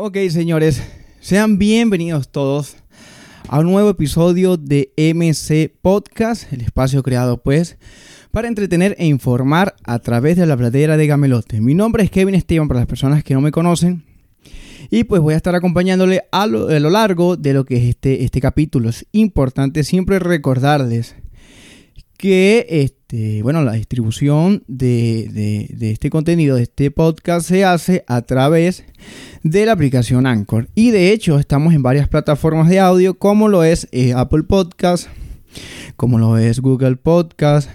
Ok, señores, sean bienvenidos todos a un nuevo episodio de MC Podcast, el espacio creado pues para entretener e informar a través de la pradera de Gamelote. Mi nombre es Kevin Esteban para las personas que no me conocen y pues voy a estar acompañándole a lo, largo de lo que es este, este capítulo. Es importante siempre recordarles que este, bueno, la distribución de, este contenido, de este podcast, se hace a través de la aplicación Anchor. Y de hecho, estamos en varias plataformas de audio, como lo es eh, Apple Podcast, como lo es Google Podcast,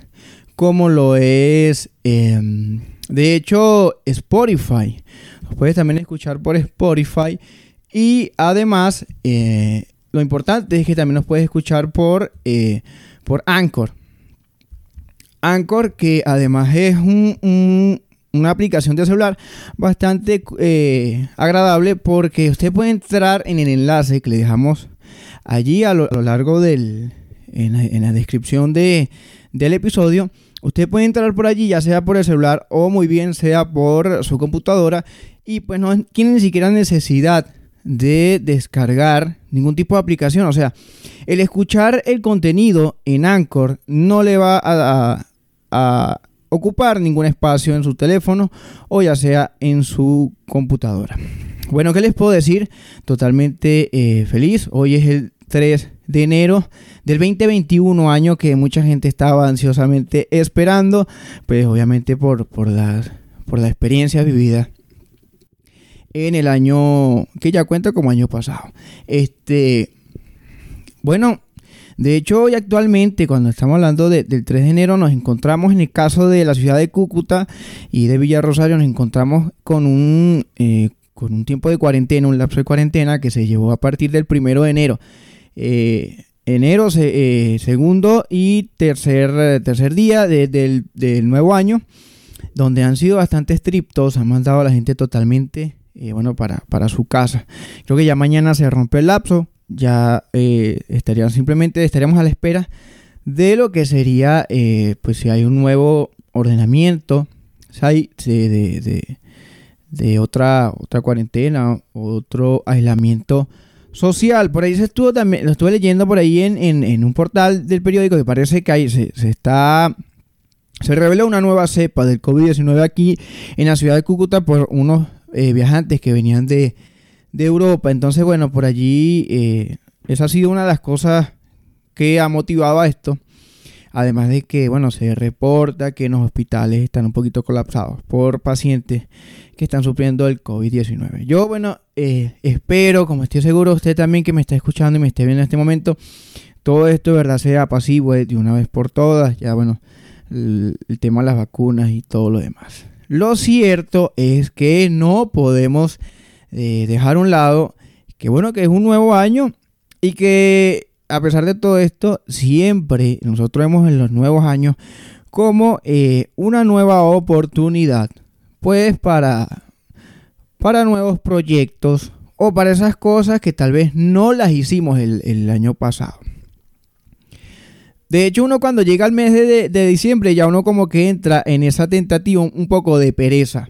como lo es, em, de hecho, Spotify. Los puedes también escuchar por Spotify. Y además, eh, lo importante es que también nos puedes escuchar por, eh, por Anchor. Anchor, que además es una aplicación de celular bastante eh, agradable porque usted puede entrar en el enlace que le dejamos allí a lo, largo del, en, la, descripción de, del episodio. Usted puede entrar por allí, ya sea por el celular o muy bien sea por su computadora. Y pues no tiene ni siquiera necesidad de descargar ningún tipo de aplicación. O sea, el escuchar el contenido en Anchor no le va a, a ocupar ningún espacio en su teléfono o ya sea en su computadora. Bueno, ¿qué les puedo decir? Totalmente eh, feliz. Hoy es el 3 de enero del 2021, año que mucha gente estaba ansiosamente esperando, pues obviamente por, por, las, por la experiencia vivida en el año que ya cuenta como año pasado. Este, bueno, de hecho, hoy actualmente, cuando estamos hablando del 3 de enero, nos encontramos en el caso de la ciudad de Cúcuta y de Villa Rosario, nos encontramos con un, eh, con un tiempo de cuarentena, un lapso de cuarentena que se llevó a partir del 1 de enero. Eh, enero, eh, segundo y tercer, tercer día del, nuevo año, donde han sido bastante estrictos, han mandado a la gente totalmente, bueno, para, para su casa. Creo que ya mañana se rompe el lapso, ya eh, estarían simplemente estaríamos a la espera de lo que sería, eh, pues si hay un nuevo ordenamiento, si hay de, de, otra, otra cuarentena, otro aislamiento social. Por ahí se estuvo también, lo estuve leyendo por ahí en, en, un portal del periódico que parece que se, se está se reveló una nueva cepa del COVID-19 aquí en la ciudad de Cúcuta por unos eh, viajantes que venían de, de Europa. Entonces, bueno, por allí eh, esa ha sido una de las cosas que ha motivado a esto. Además de que, bueno, se reporta que en los hospitales están un poquito colapsados por pacientes que están sufriendo el COVID-19. Yo, bueno, eh, espero, como estoy seguro usted también que me está escuchando y me esté viendo en este momento, todo esto verdad sea pasivo de una vez por todas. Ya, bueno, el tema de las vacunas y todo lo demás. Lo cierto es que no podemos dejar a un lado que bueno que es un nuevo año y que a pesar de todo esto, siempre nosotros vemos en los nuevos años como eh, una nueva oportunidad, pues para, para nuevos proyectos o para esas cosas que tal vez no las hicimos el, año pasado. De hecho, uno cuando llega al mes de, de, diciembre ya uno como que entra en esa tentativa un poco de pereza.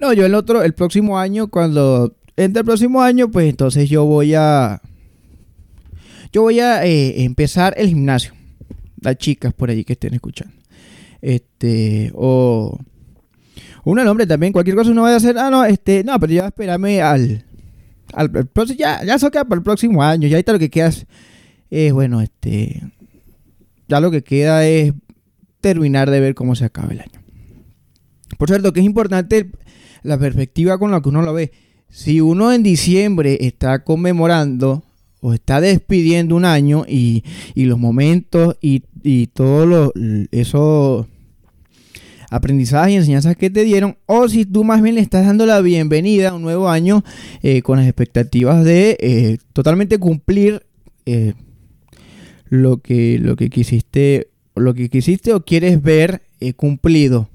No, yo el otro, el próximo año, cuando entre el próximo año, pues entonces yo voy a. Yo voy a eh, empezar el gimnasio. Las chicas por allí que estén escuchando. Este. O. Uno, el hombre también, cualquier cosa uno vaya a hacer. Ah, no, este. No, pero ya espérame al. al, próximo, ya, ya eso queda para el próximo año. Ya está lo que queda es. bueno, este. Ya lo que queda es terminar de ver cómo se acaba el año. Por cierto, que es importante la perspectiva con la que uno lo ve. Si uno en diciembre está conmemorando o está despidiendo un año y, los momentos y, y todos esos aprendizajes y enseñanzas que te dieron, o si tú más bien le estás dando la bienvenida a un nuevo año eh, con las expectativas de eh, totalmente cumplir eh, lo, que, lo que quisiste lo que quisiste o quieres ver cumplido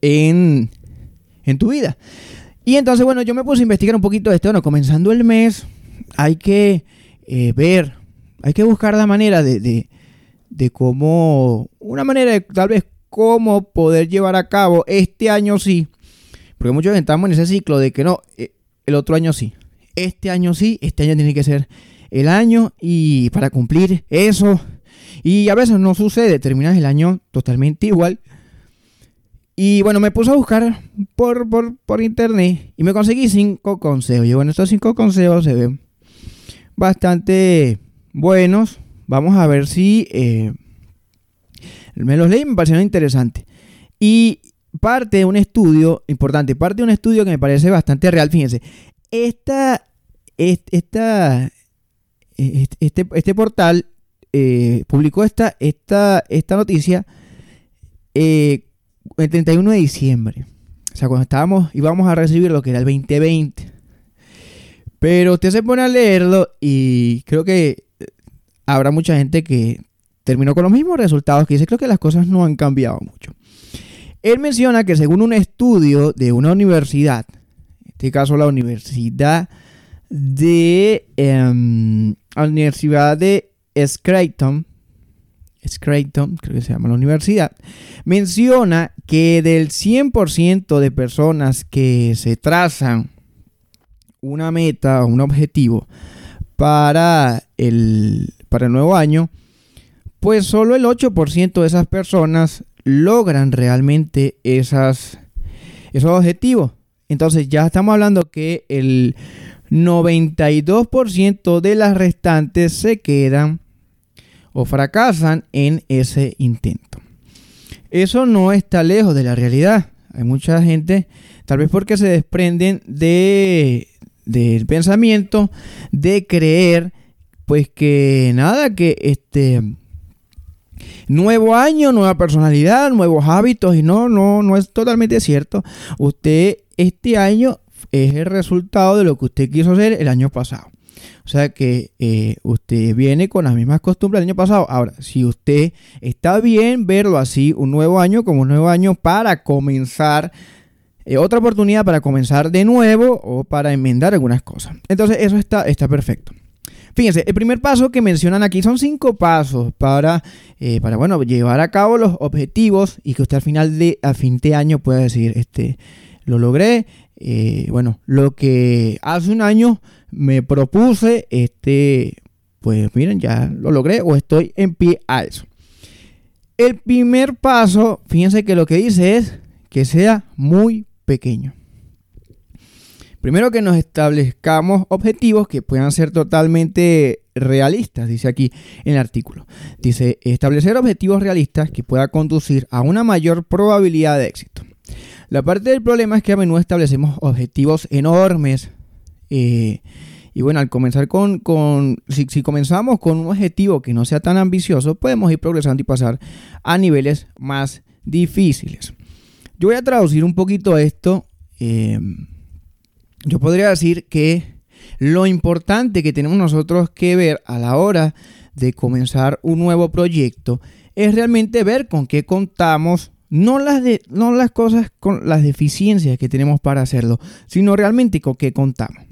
en, en tu vida. Y entonces, bueno, yo me puse a investigar un poquito de esto. Bueno, comenzando el mes, hay que eh, ver, hay que buscar la manera de, de, cómo, una manera de tal vez cómo poder llevar a cabo este año sí. Porque muchos estamos en ese ciclo de que no, eh, el otro año sí. este año sí, este año tiene que ser el año y para cumplir eso. Y a veces no sucede, terminas el año totalmente igual. Y bueno, me puse a buscar por, por, internet y me conseguí cinco consejos. Y bueno, estos cinco consejos se ven bastante buenos. Vamos a ver si eh, me los leí me parecieron interesantes. Y parte de un estudio importante, parte de un estudio que me parece bastante real. Fíjense, esta, esta, este, este portal eh, publicó esta, esta, esta noticia eh, el 31 de diciembre. O sea, cuando estábamos, íbamos a recibir lo que era el 2020. Pero usted se pone a leerlo y creo que eh, habrá mucha gente que terminó con los mismos resultados que dice, creo que las cosas no han cambiado mucho. Él menciona que según un estudio de una universidad, en este caso la Universidad de em, la Universidad de Scranton, Scranton, creo que se llama la universidad, menciona que del 100% de personas que se trazan una meta o un objetivo para el, para el nuevo año, pues solo el 8% de esas personas logran realmente esas, esos objetivos. Entonces ya estamos hablando que el 92% de las restantes se quedan o fracasan en ese intento. Eso no está lejos de la realidad. Hay mucha gente, tal vez porque se desprenden de, del pensamiento de creer, pues que nada, que este nuevo año, nueva personalidad, nuevos hábitos y no, no, no es totalmente cierto. Usted este año es el resultado de lo que usted quiso hacer el año pasado. O sea que eh, usted viene con las mismas costumbres del año pasado. Ahora, si usted está bien verlo así, un nuevo año como un nuevo año para comenzar, eh, otra oportunidad para comenzar de nuevo o para enmendar algunas cosas. Entonces, eso está, está perfecto. Fíjense, el primer paso que mencionan aquí son cinco pasos para, eh, para bueno, llevar a cabo los objetivos y que usted al final de, a fin de año pueda decir, este, lo logré. Bueno, lo que hace un año me propuse, este, pues miren, ya lo logré o estoy en pie a eso. El primer paso, fíjense que lo que dice es que sea muy pequeño. Primero que nos establezcamos objetivos que puedan ser totalmente realistas, dice aquí en el artículo. Dice, establecer objetivos realistas que puedan conducir a una mayor probabilidad de éxito. La parte del problema es que a menudo establecemos objetivos enormes, eh, y bueno, al comenzar con, si, comenzamos con un objetivo que no sea tan ambicioso, podemos ir progresando y pasar a niveles más difíciles. Yo voy a traducir un poquito esto. Em, yo podría decir que lo importante que tenemos nosotros que ver a la hora de comenzar un nuevo proyecto es realmente ver con qué contamos no las, no las cosas con las deficiencias que tenemos para hacerlo, sino realmente con qué contamos.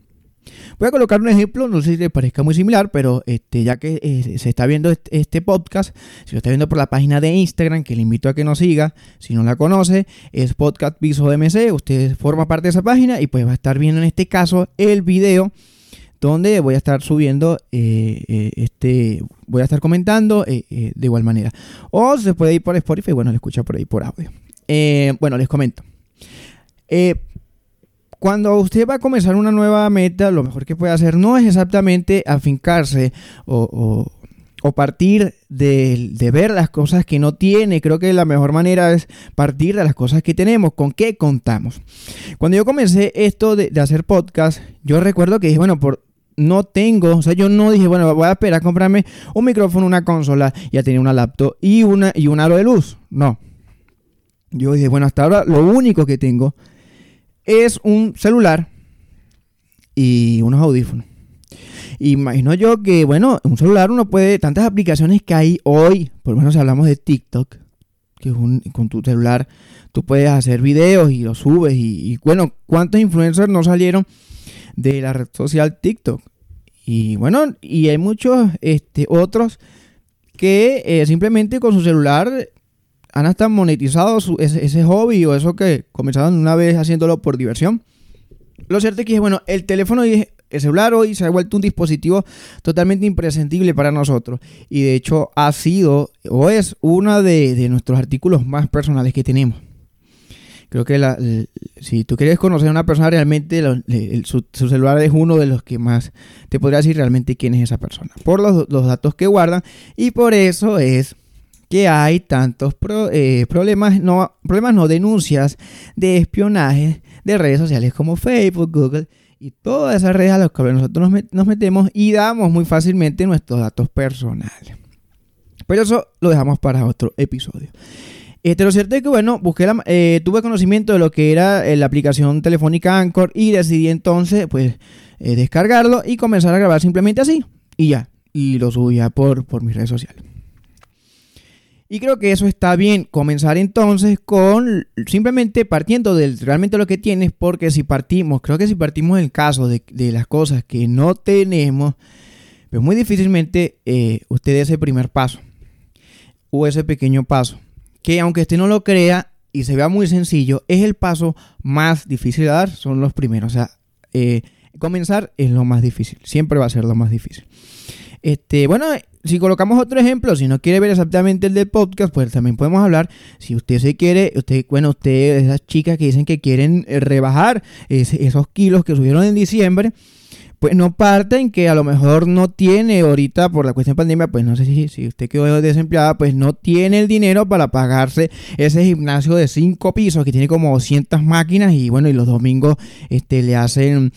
Voy a colocar un ejemplo, no sé si le parezca muy similar, pero este, ya que eh, se está viendo este, podcast, si lo está viendo por la página de Instagram, que le invito a que nos siga, si no la conoce, es Podcast Piso MC, usted forma parte de esa página y pues va a estar viendo en este caso el video donde voy a estar subiendo eh, eh, este voy a estar comentando de igual manera o se puede ir por Spotify bueno lo escucha por ahí por audio bueno les comento cuando usted va a comenzar una nueva meta, lo mejor que puede hacer no es exactamente afincarse o, partir de, ver las cosas que no tiene. Creo que la mejor manera es partir de las cosas que tenemos, con qué contamos. Cuando yo comencé esto de, hacer podcast, yo recuerdo que dije, bueno, por, no tengo, o sea, yo no dije, bueno, voy a esperar a comprarme un micrófono, una consola, ya tenía una laptop y, una, y un aro de luz. No. Yo dije, bueno, hasta ahora lo único que tengo es un celular y unos audífonos. Imagino yo que, bueno, un celular uno puede, tantas aplicaciones que hay hoy, por lo menos si hablamos de TikTok, que es un, con tu celular tú puedes hacer videos y los subes y, bueno, ¿cuántos influencers no salieron de la red social TikTok? Y bueno, y hay muchos este, otros que eh, simplemente con su celular han hasta monetizado ese, hobby o eso que comenzaron una vez haciéndolo por diversión. Lo cierto es que, bueno, el teléfono el celular hoy se ha vuelto un dispositivo totalmente imprescindible para nosotros y de hecho ha sido o es uno de, nuestros artículos más personales que tenemos. Creo que si tú quieres conocer a una persona realmente, su, celular es uno de los que más te podría decir realmente quién es esa persona. Por los, datos que guardan y por eso es que hay tantos eh, problemas, no, problemas, no denuncias de espionaje de redes sociales como Facebook, Google y todas esas redes a las que nosotros nos, metemos y damos muy fácilmente nuestros datos personales. Pero eso lo dejamos para otro episodio. Este, lo cierto es que, bueno, busqué eh, tuve conocimiento de lo que era eh, la aplicación telefónica Anchor y decidí entonces, pues, eh, descargarlo y comenzar a grabar simplemente así. Y ya, y lo subía por, por mis redes sociales. Y creo que eso está bien. Comenzar entonces con simplemente partiendo de realmente lo que tienes, porque si partimos, creo que si partimos el caso de, las cosas que no tenemos, pues muy difícilmente usted dé ese primer paso o ese pequeño paso, que aunque usted no lo crea y se vea muy sencillo, es el paso más difícil de dar, son los primeros. O sea, eh, comenzar es lo más difícil, siempre va a ser lo más difícil. Este, bueno, si colocamos otro ejemplo, si no quiere ver exactamente el del podcast, pues también podemos hablar. Si usted se quiere, usted, bueno, usted, esas chicas que dicen que quieren eh, rebajar esos kilos que subieron en diciembre, pues no parten que a lo mejor no tiene ahorita por la cuestión de pandemia, pues no sé si, si usted quedó desempleada, pues no tiene el dinero para pagarse ese gimnasio de cinco pisos que tiene como 200 máquinas y bueno, y los domingos este, le hacen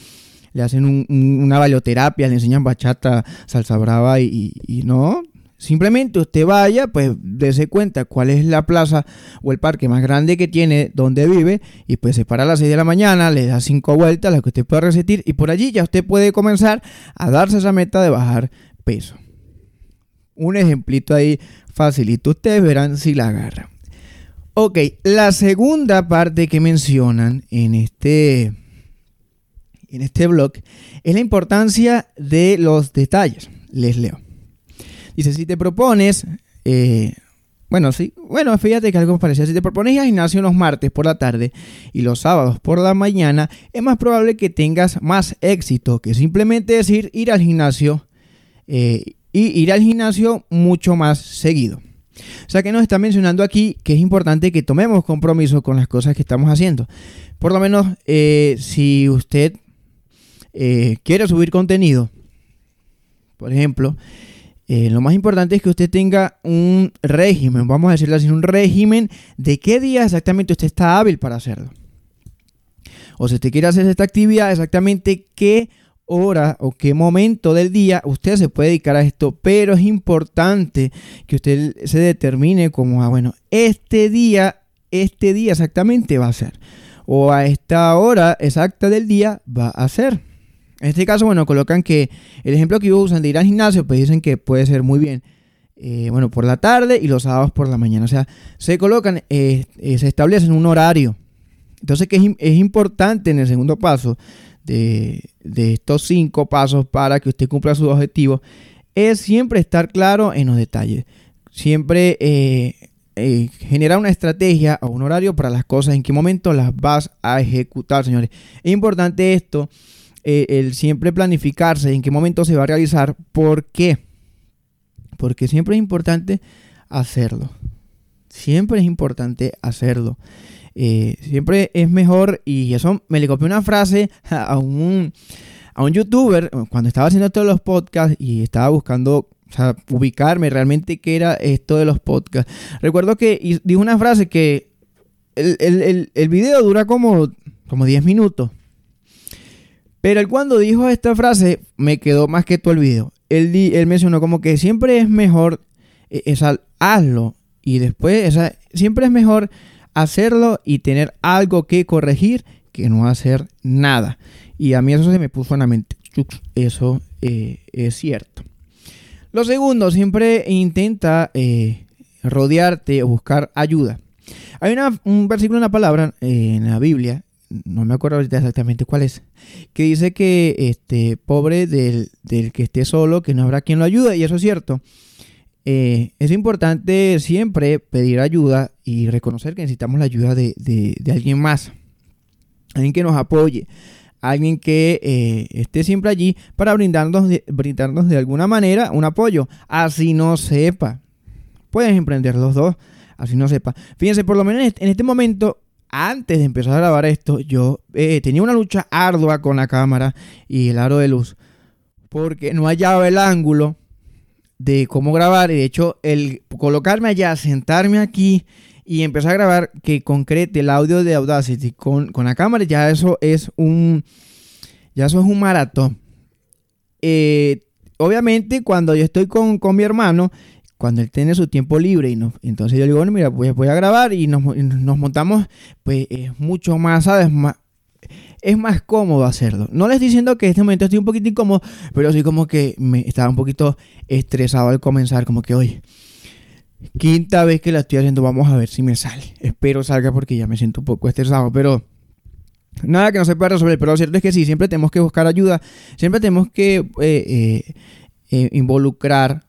le hacen una balioterapia, le enseñan bachata, salsa brava y, no. Simplemente usted vaya, pues dése cuenta cuál es la plaza o el parque más grande que tiene donde vive y pues se para a las 6 de la mañana, le da cinco vueltas, las que usted pueda resistir y por allí ya usted puede comenzar a darse esa meta de bajar peso. Un ejemplito ahí facilito, ustedes verán si la agarran. Ok, la segunda parte que mencionan en este en este blog es la importancia de los detalles. Les leo. Dice, si te propones, eh, bueno, sí, bueno, fíjate que algo parecido. Si te propones ir al gimnasio los martes por la tarde y los sábados por la mañana, es más probable que tengas más éxito que simplemente decir ir al gimnasio eh, y ir al gimnasio mucho más seguido. O sea que nos está mencionando aquí que es importante que tomemos compromiso con las cosas que estamos haciendo. Por lo menos, eh, si usted quiere subir contenido, por ejemplo, eh, lo más importante es que usted tenga un régimen, vamos a decirlo así, un régimen de qué día exactamente usted está hábil para hacerlo. O si usted quiere hacer esta actividad, exactamente qué hora o qué momento del día usted se puede dedicar a esto, pero es importante que usted se determine como, ah, bueno, este día, este día exactamente va a ser, o a esta hora exacta del día va a ser. En este caso, bueno, colocan que el ejemplo que usan de ir al gimnasio, pues dicen que puede ser muy bien, eh, bueno, por la tarde y los sábados por la mañana. O sea, se colocan, eh, eh, se establecen un horario. Entonces, que es, importante en el segundo paso de, estos cinco pasos para que usted cumpla sus objetivos, es siempre estar claro en los detalles. Siempre generar una estrategia o un horario para las cosas, en qué momento las vas a ejecutar, señores. Es importante esto eh, el siempre planificarse en qué momento se va a realizar. ¿Por qué? Porque siempre es importante hacerlo. Siempre es importante hacerlo. Eh, siempre es mejor, y eso me le copié una frase a un, a un youtuber cuando estaba haciendo todos los podcasts y estaba buscando ubicarme realmente qué era esto de los podcasts. Recuerdo que dijo una frase que el, el, el video dura como, como 10 minutos. Pero él cuando dijo esta frase me quedó más que todo el video. Él, él mencionó como que siempre es mejor e, hazlo y después siempre es mejor hacerlo y tener algo que corregir que no hacer nada. Y a mí eso se me puso en la mente. Eso eh, es cierto. Lo segundo, siempre intenta eh, rodearte o buscar ayuda. Hay un versículo, una palabra eh, en la Biblia no me acuerdo ahorita exactamente cuál es, que dice que este, pobre del, que esté solo, que no habrá quien lo ayude, y eso es cierto. Eh, es importante siempre pedir ayuda y reconocer que necesitamos la ayuda de, alguien más, alguien que nos apoye, alguien que eh, esté siempre allí para brindarnos de, brindarnos de alguna manera un apoyo. Así no sepa. Puedes emprender los dos, así no sepa. Fíjense, por lo menos en este momento, antes de empezar a grabar esto, yo eh, tenía una lucha ardua con la cámara y el aro de luz. Porque no hallaba el ángulo de cómo grabar. Y de hecho, el colocarme allá, sentarme aquí y empezar a grabar que concrete el audio de Audacity con, la cámara, ya eso es un, ya eso es un maratón. Eh, obviamente, cuando yo estoy con, mi hermano, cuando él tiene su tiempo libre y entonces yo le digo, bueno, mira, pues voy a grabar y nos, montamos, pues es mucho más, ¿sabes? Más, es más cómodo hacerlo. No les diciendo que en este momento estoy un poquito incómodo, pero sí como que me estaba un poquito estresado al comenzar, como que hoy Quinta vez que la estoy haciendo, vamos a ver si me sale. Espero salga porque ya me siento un poco estresado, pero nada que no se pueda resolver. Pero lo cierto es que sí, siempre tenemos que buscar ayuda, siempre tenemos que eh, eh, eh, involucrar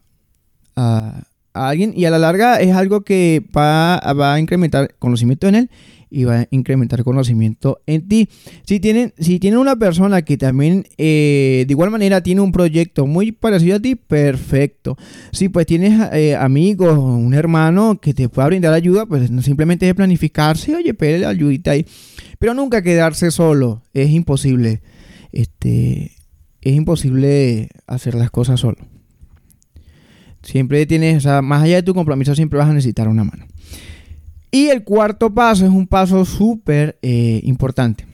a, alguien y a la larga es algo que va, va a incrementar conocimiento en él y va a incrementar conocimiento en ti. Si tienen, si tienen una persona que también eh, de igual manera tiene un proyecto muy parecido a ti, perfecto. Si pues tienes eh, amigos, un hermano que te pueda brindar ayuda, pues simplemente es planificarse, oye, pele ayudita ahí. Pero nunca quedarse solo, es imposible. Este, es imposible hacer las cosas solo. Siempre tienes, o sea, más allá de tu compromiso, siempre vas a necesitar una mano. Y el cuarto paso es un paso súper eh, importante.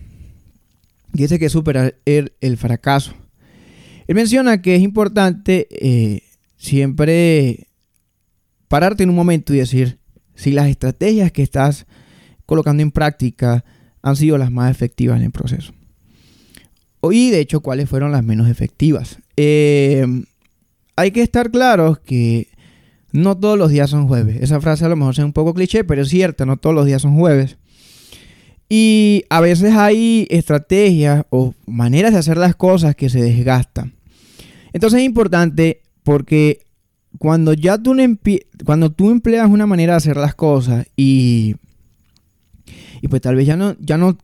Dice que es superar el, fracaso. Él menciona que es importante eh, siempre pararte en un momento y decir si las estrategias que estás colocando en práctica han sido las más efectivas en el proceso. Y de hecho, cuáles fueron las menos efectivas. Eh, hay que estar claros que no todos los días son jueves. Esa frase a lo mejor es un poco cliché, pero es cierta, no todos los días son jueves. Y a veces hay estrategias o maneras de hacer las cosas que se desgastan. Entonces es importante porque cuando ya tú, tú empleas una manera de hacer las cosas y, y pues tal vez ya no, ya no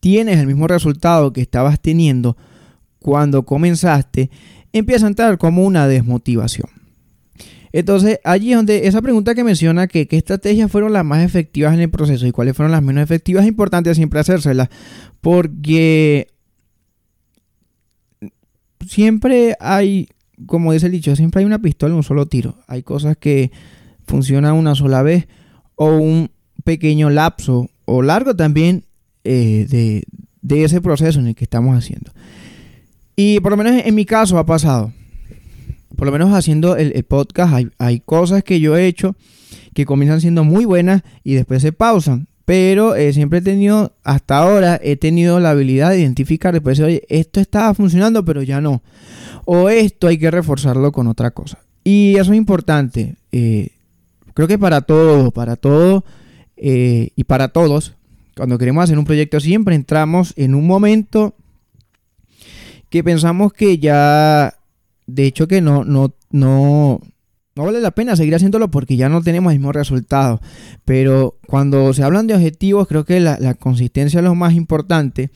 tienes el mismo resultado que estabas teniendo cuando comenzaste, empieza a entrar como una desmotivación. Entonces, allí es donde esa pregunta que menciona que qué estrategias fueron las más efectivas en el proceso y cuáles fueron las menos efectivas, es importante siempre hacérselas. Porque siempre hay, como dice el dicho, siempre hay una pistola en un solo tiro. Hay cosas que funcionan una sola vez o un pequeño lapso o largo también eh, de, de ese proceso en el que estamos haciendo. Y por lo menos en mi caso ha pasado por lo menos haciendo el, podcast, hay, cosas que yo he hecho que comienzan siendo muy buenas y después se pausan. Pero eh, siempre he tenido, hasta ahora, he tenido la habilidad de identificar, después oye, esto estaba funcionando, pero ya no. O esto hay que reforzarlo con otra cosa. Y eso es importante. Eh, creo que para todo, para todo eh, y para todos, cuando queremos hacer un proyecto, siempre entramos en un momento que pensamos que ya de hecho que no, no, no, no vale la pena seguir haciéndolo porque ya no tenemos el mismo resultado. Pero cuando se hablan de objetivos, creo que la, consistencia es lo más importante.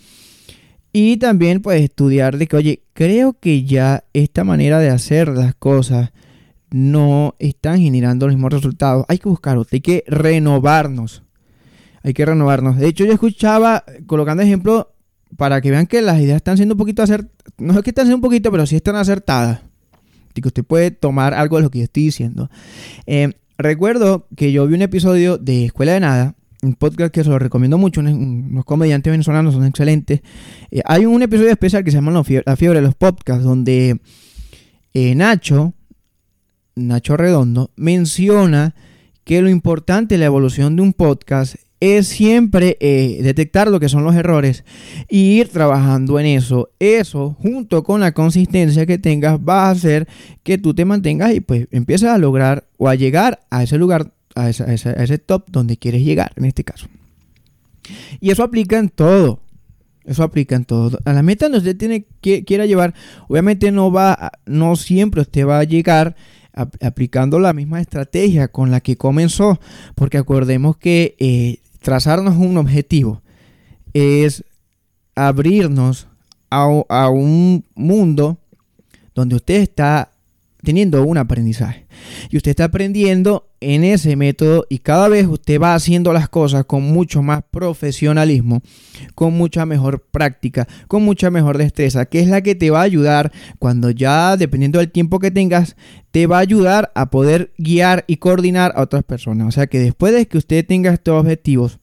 Y también pues estudiar de que, oye, creo que ya esta manera de hacer las cosas no están generando los mismos resultados. Hay que buscar hay que renovarnos. Hay que renovarnos. De hecho, yo escuchaba, colocando ejemplo, para que vean que las ideas están siendo un poquito acertadas. No es que están siendo un poquito, pero sí están acertadas. Y que usted puede tomar algo de lo que yo estoy diciendo. Eh, recuerdo que yo vi un episodio de Escuela de Nada, un podcast que se lo recomiendo mucho, unos, comediantes venezolanos son excelentes. Eh, hay un episodio especial que se llama La fiebre, de los podcasts, donde eh, Nacho, Nacho Redondo, menciona que lo importante de la evolución de un podcast es siempre eh, detectar lo que son los errores y ir trabajando en eso. Eso, junto con la consistencia que tengas, va a hacer que tú te mantengas y pues empieces a lograr o a llegar a ese lugar, a, ese top donde quieres llegar, en este caso. Y eso aplica en todo. Eso aplica en todo. A la meta donde usted tiene que quiera llevar, obviamente no va, no siempre usted va a llegar aplicando la misma estrategia con la que comenzó, porque acordemos que eh, trazarnos un objetivo es abrirnos a un mundo donde usted está teniendo un aprendizaje. Y usted está aprendiendo en ese método y cada vez usted va haciendo las cosas con mucho más profesionalismo, con mucha mejor práctica, con mucha mejor destreza, que es la que te va a ayudar cuando ya, dependiendo del tiempo que tengas, te va a ayudar a poder guiar y coordinar a otras personas. O sea que después de que usted tenga estos objetivos,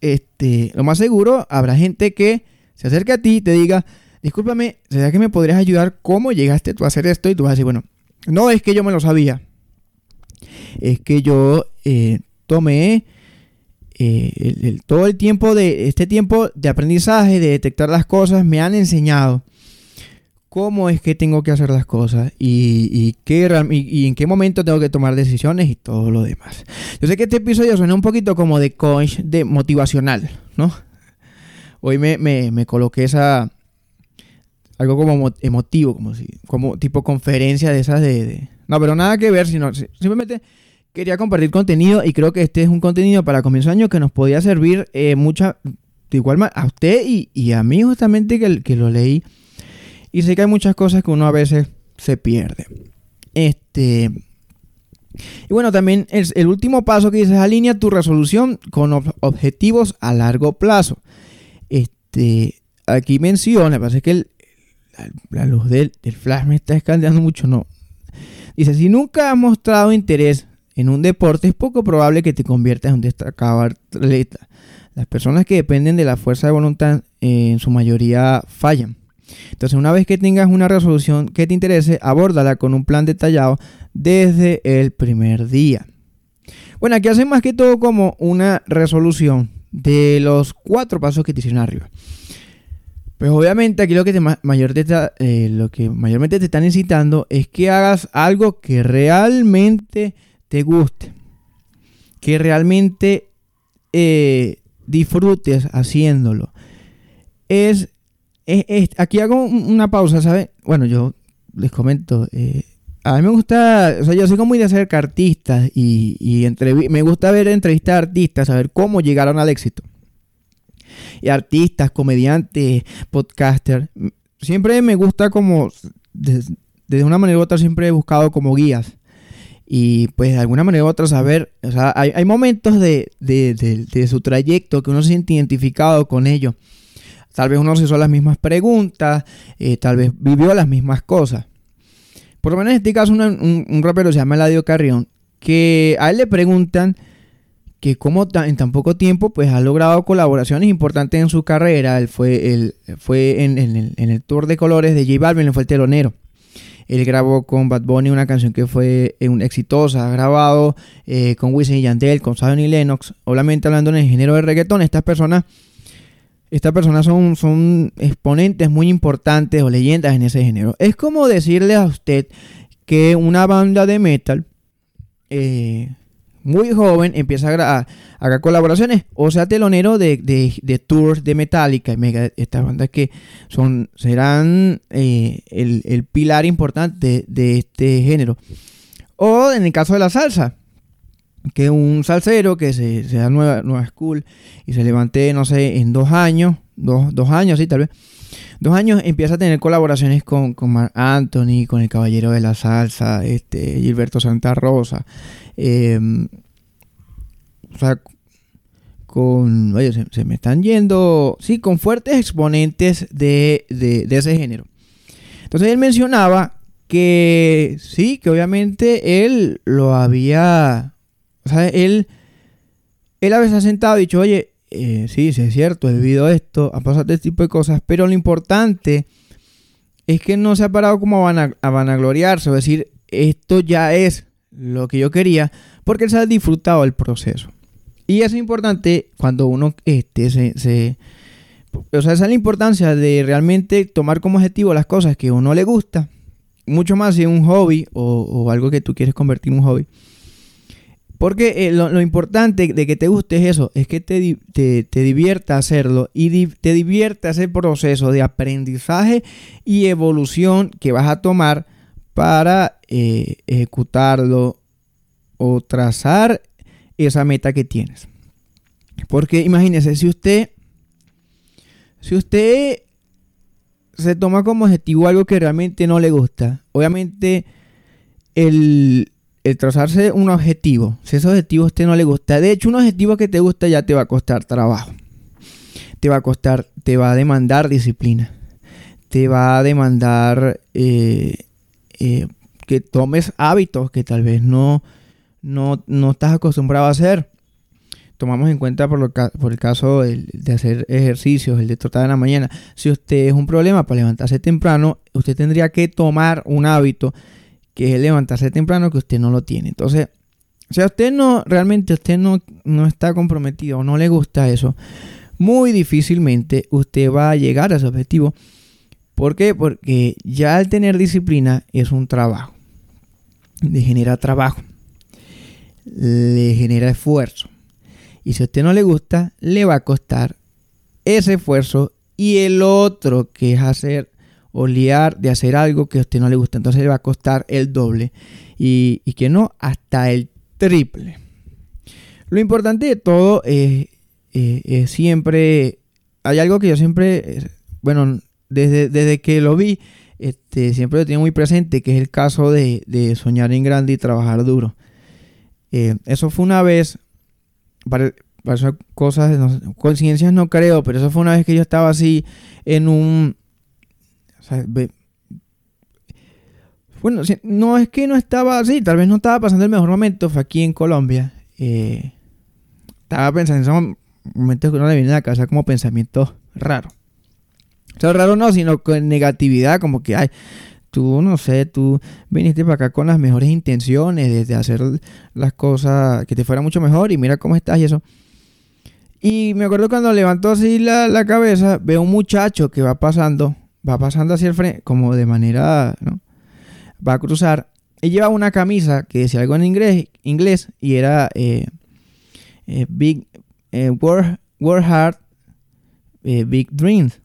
este, lo más seguro, habrá gente que se acerque a ti y te diga, discúlpame, ¿será que me podrías ayudar cómo llegaste tú a hacer esto? Y tú vas a decir, bueno, no es que yo me lo sabía, es que yo eh, tomé eh, todo el tiempo de este tiempo de aprendizaje, de detectar las cosas, me han enseñado cómo es que tengo que hacer las cosas y, qué, y, en qué momento tengo que tomar decisiones y todo lo demás. Yo sé que este episodio suena un poquito como de coach de motivacional, ¿no? Hoy me, me coloqué esa, algo como emotivo, como si, como tipo conferencia de esas de, no, pero nada que ver, sino simplemente quería compartir contenido y creo que este es un contenido para comienzo de año que nos podía servir eh, mucha, igual a usted y, a mí justamente que, lo leí y sé que hay muchas cosas que uno a veces se pierde. Este y bueno, también el, último paso que dice alinea tu resolución con objetivos a largo plazo. Este, aquí menciona, parece que el, la, luz del, flash me está escandeando mucho, no. Dice, si nunca has mostrado interés en un deporte, es poco probable que te conviertas en un destacado atleta. Las personas que dependen de la fuerza de voluntad eh, en su mayoría fallan. Entonces, una vez que tengas una resolución que te interese, abórdala con un plan detallado desde el primer día. Bueno, aquí hacen más que todo como una resolución de los cuatro pasos que te hicieron arriba. Pues obviamente aquí lo que, te mayor eh, lo que mayormente te están incitando es que hagas algo que realmente te guste. Que realmente eh, disfrutes haciéndolo. Es, aquí hago una pausa, ¿sabes? Bueno, yo les comento. Eh, a mí me gusta, o sea, yo soy como muy de hacer artistas y, y me gusta ver entrevistas a artistas, saber cómo llegaron al éxito artistas, comediantes, podcasters. Siempre me gusta como, de, una manera u otra, siempre he buscado como guías. Y pues de alguna manera u otra saber, o sea, hay, momentos de, su trayecto que uno se siente identificado con ellos. Tal vez uno se hizo las mismas preguntas, eh, tal vez vivió las mismas cosas. Por lo menos en este caso, un, un, rapero se llama Eladio Carrión, que a él le preguntan que como en tan poco tiempo pues ha logrado colaboraciones importantes en su carrera. Él fue, el, fue en, el, tour de colores de J Balvin, él fue el telonero. Él grabó con Bad Bunny una canción que fue eh, un exitosa, ha grabado eh, con Wisin y Yandel, con Zion y Lennox. Obviamente hablando en el género de reggaetón, estas personas, estas personas son, son exponentes muy importantes o leyendas en ese género. Es como decirle a usted que una banda de metal eh, muy joven empieza a, hacer colaboraciones o sea telonero de, de, tours de Metallica y Mega, estas bandas que son serán eh, el, pilar importante de, este género. O en el caso de la salsa, que un salsero que se, da nueva, nueva school y se levante, no sé, en dos años, dos, dos años, sí, tal vez, dos años empieza a tener colaboraciones con, con Mark Anthony, con el Caballero de la Salsa, este, Gilberto Santa Rosa. Em, o sea, con. Oye, se, me están yendo. Sí, con fuertes exponentes de, ese género. Entonces él mencionaba que sí, que obviamente él lo había. O sea, él. Él a veces ha sentado y dicho, oye, eh, sí, sí es cierto, he vivido esto, ha pasado este tipo de cosas, pero lo importante es que no se ha parado como a, vanagloriarse o decir, esto ya es lo que yo quería, porque se ha disfrutado el proceso. Y es importante cuando uno este, se, O sea, esa es la importancia de realmente tomar como objetivo las cosas que uno le gusta, mucho más si es un hobby o, algo que tú quieres convertir en un hobby. Porque eh, lo, importante de que te guste es eso, es que te, te, divierta hacerlo y te divierta ese proceso de aprendizaje y evolución que vas a tomar para eh, ejecutarlo o trazar esa meta que tienes. Porque imagínese, si usted, si usted se toma como objetivo algo que realmente no le gusta, obviamente el, el trazarse un objetivo, si ese objetivo a usted no le gusta, de hecho un objetivo que te gusta ya te va a costar trabajo, te va a costar, te va a demandar disciplina, te va a demandar eh, eh, que tomes hábitos que tal vez no, no, no estás acostumbrado a hacer. Tomamos en cuenta por, lo por el caso de, hacer ejercicios, el de trotar en la mañana. Si usted es un problema para levantarse temprano, usted tendría que tomar un hábito que es levantarse temprano que usted no lo tiene. Entonces, si a usted no, realmente usted no, no está comprometido o no le gusta eso, muy difícilmente usted va a llegar a ese objetivo. ¿Por qué? Porque ya al tener disciplina es un trabajo. Le genera trabajo. Le genera esfuerzo. Y si a usted no le gusta, le va a costar ese esfuerzo y el otro que es hacer o liar de hacer algo que a usted no le gusta. Entonces le va a costar el doble y, que no, hasta el triple. Lo importante de todo es, eh, siempre, hay algo que yo siempre, eh, bueno, desde, desde que lo vi, este, siempre lo tengo muy presente, que es el caso de, soñar en grande y trabajar duro. Eh, eso fue una vez, para, para cosas, no, conciencias no creo, pero eso fue una vez que yo estaba así en un, bueno, no es que no estaba así, tal vez no estaba pasando el mejor momento, fue aquí en Colombia. Eh, estaba pensando en esos momentos que uno le viene a la casa como pensamiento raro. O raro no, sino con negatividad, como que, ay, tú, no sé, tú viniste para acá con las mejores intenciones de, hacer las cosas que te fuera mucho mejor y mira cómo estás y eso. Y me acuerdo cuando levantó así la, la cabeza, veo un muchacho que va pasando va pasando hacia el frente, como de manera, ¿no? Va a cruzar. Y lleva una camisa que decía algo en inglés, inglés y era eh, eh, Big eh, Work, Hard, Big Dreams.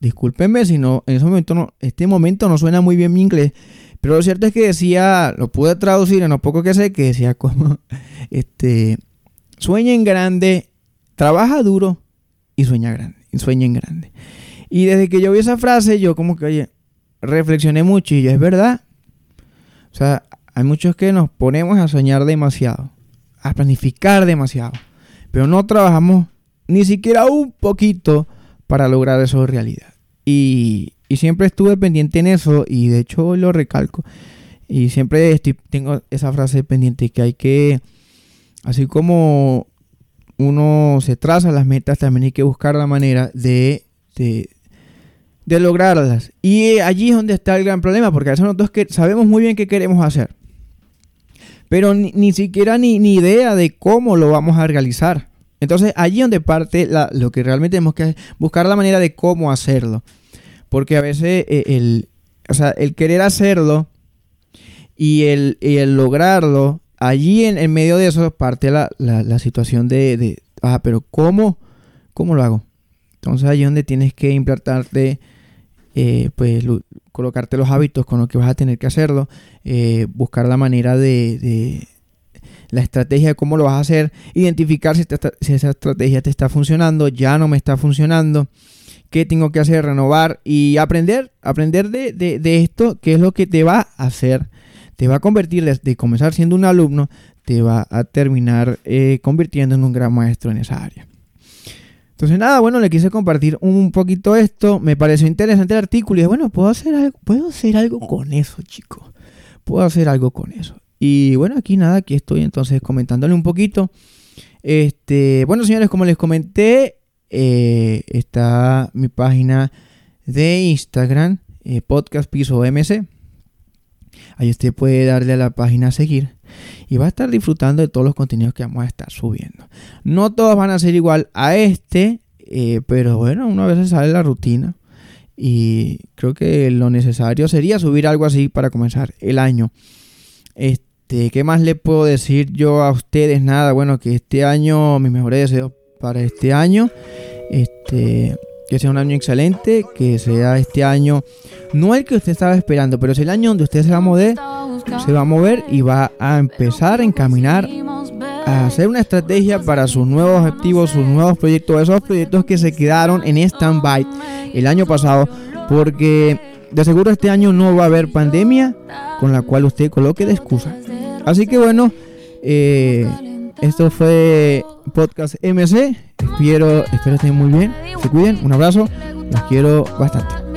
Discúlpenme si no, en ese momento no, este momento no suena muy bien mi inglés, pero lo cierto es que decía, lo pude traducir en lo poco que sé, que decía como, este, sueña en grande, trabaja duro y sueña grande, sueña en grande. Y desde que yo vi esa frase, yo como que, oye, reflexioné mucho y yo, es verdad. O sea, hay muchos que nos ponemos a soñar demasiado, a planificar demasiado, pero no trabajamos ni siquiera un poquito para lograr eso realidad. Y, y siempre estuve pendiente en eso y de hecho lo recalco. Y siempre estoy, tengo esa frase pendiente que hay que, así como uno se traza las metas, también hay que buscar la manera de, de, de lograrlas. Y allí es donde está el gran problema, porque a veces nosotros que sabemos muy bien qué queremos hacer, pero ni, siquiera ni, idea de cómo lo vamos a realizar. Entonces allí donde parte lo que realmente tenemos que buscar la manera de cómo hacerlo. Porque a veces eh, el, el querer hacerlo y el, el lograrlo, allí en, medio de eso parte la, situación de, de, ah, pero ¿cómo, ¿cómo lo hago? Entonces allí donde tienes que implantarte eh, pues colocarte los hábitos con los que vas a tener que hacerlo, eh, buscar la manera de, la estrategia de cómo lo vas a hacer, identificar si, esa estrategia te está funcionando, ya no me está funcionando, qué tengo que hacer, renovar y aprender, aprender de, esto, qué es lo que te va a hacer, te va a convertir de, comenzar siendo un alumno, te va a terminar eh, convirtiendo en un gran maestro en esa área. Entonces, nada, bueno, le quise compartir un poquito esto. Me pareció interesante el artículo y dije, bueno, puedo hacer algo, puedo hacer algo con eso, chicos. Puedo hacer algo con eso. Y bueno, aquí nada, aquí estoy entonces comentándole un poquito. Este, bueno, señores, como les comenté, eh, está mi página de Instagram, eh, Podcast Piso MC. Ahí usted puede darle a la página a seguir y va a estar disfrutando de todos los contenidos que vamos a estar subiendo. No todos van a ser igual a este, eh, pero bueno, una vez sale la rutina y creo que lo necesario sería subir algo así para comenzar el año. Este, ¿qué más le puedo decir yo a ustedes? Nada, bueno, que este año, mis mejores deseos para este año. Este, que sea un año excelente, que sea este año, no el que usted estaba esperando, pero es el año donde usted se va a mover, se va a mover y va a empezar a encaminar a hacer una estrategia para sus nuevos objetivos, sus nuevos proyectos, esos proyectos que se quedaron en stand-by el año pasado porque de seguro este año no va a haber pandemia con la cual usted coloque de excusa. Así que bueno, eh, esto fue Podcast MC. Espero, espero estén muy bien. Se cuiden. Un abrazo. Los quiero bastante.